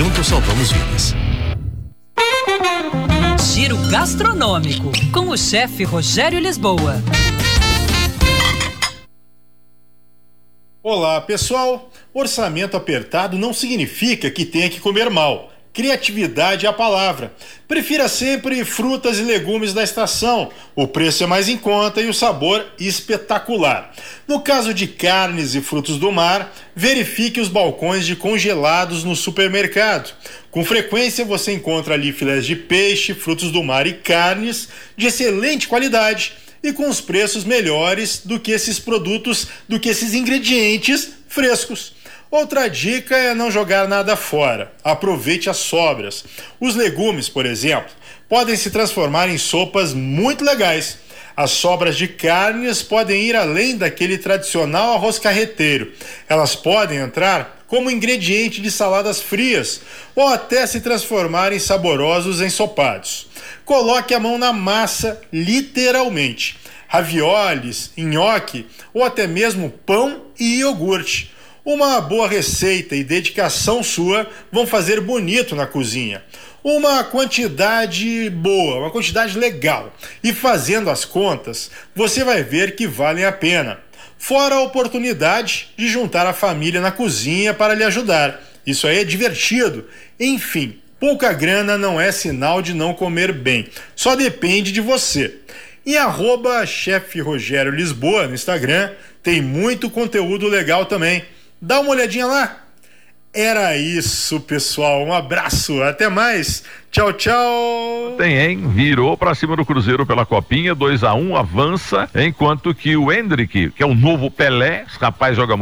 Juntos salvamos vidas. Giro gastronômico com o chefe Rogério Lisboa. Olá, pessoal. Orçamento apertado não significa que tenha que comer mal. Criatividade é a palavra. Prefira sempre frutas e legumes da estação. O preço é mais em conta e o sabor espetacular. No caso de carnes e frutos do mar, verifique os balcões de congelados no supermercado. Com frequência você encontra ali filés de peixe, frutos do mar e carnes de excelente qualidade e com os preços melhores do que esses produtos, do que esses ingredientes frescos. Outra dica é não jogar nada fora. Aproveite as sobras. Os legumes, por exemplo, podem se transformar em sopas muito legais. As sobras de carnes podem ir além daquele tradicional arroz carreteiro. Elas podem entrar como ingrediente de saladas frias ou até se transformar em saborosos ensopados. Coloque a mão na massa, literalmente. Ravioles, nhoque ou até mesmo pão e iogurte. Uma boa receita e dedicação sua vão fazer bonito na cozinha. Uma quantidade boa, uma quantidade legal. E fazendo as contas, você vai ver que valem a pena. Fora a oportunidade de juntar a família na cozinha para lhe ajudar. Isso aí é divertido. Enfim, pouca grana não é sinal de não comer bem. Só depende de você. E arroba Rogério Lisboa no Instagram tem muito conteúdo legal também. Dá uma olhadinha lá. Era isso, pessoal. Um abraço, até mais. Tchau, tchau. Tem, hein? Virou para cima do Cruzeiro pela Copinha, 2 a 1 um, avança, enquanto que o Hendrick, que é o novo Pelé, esse rapaz joga muito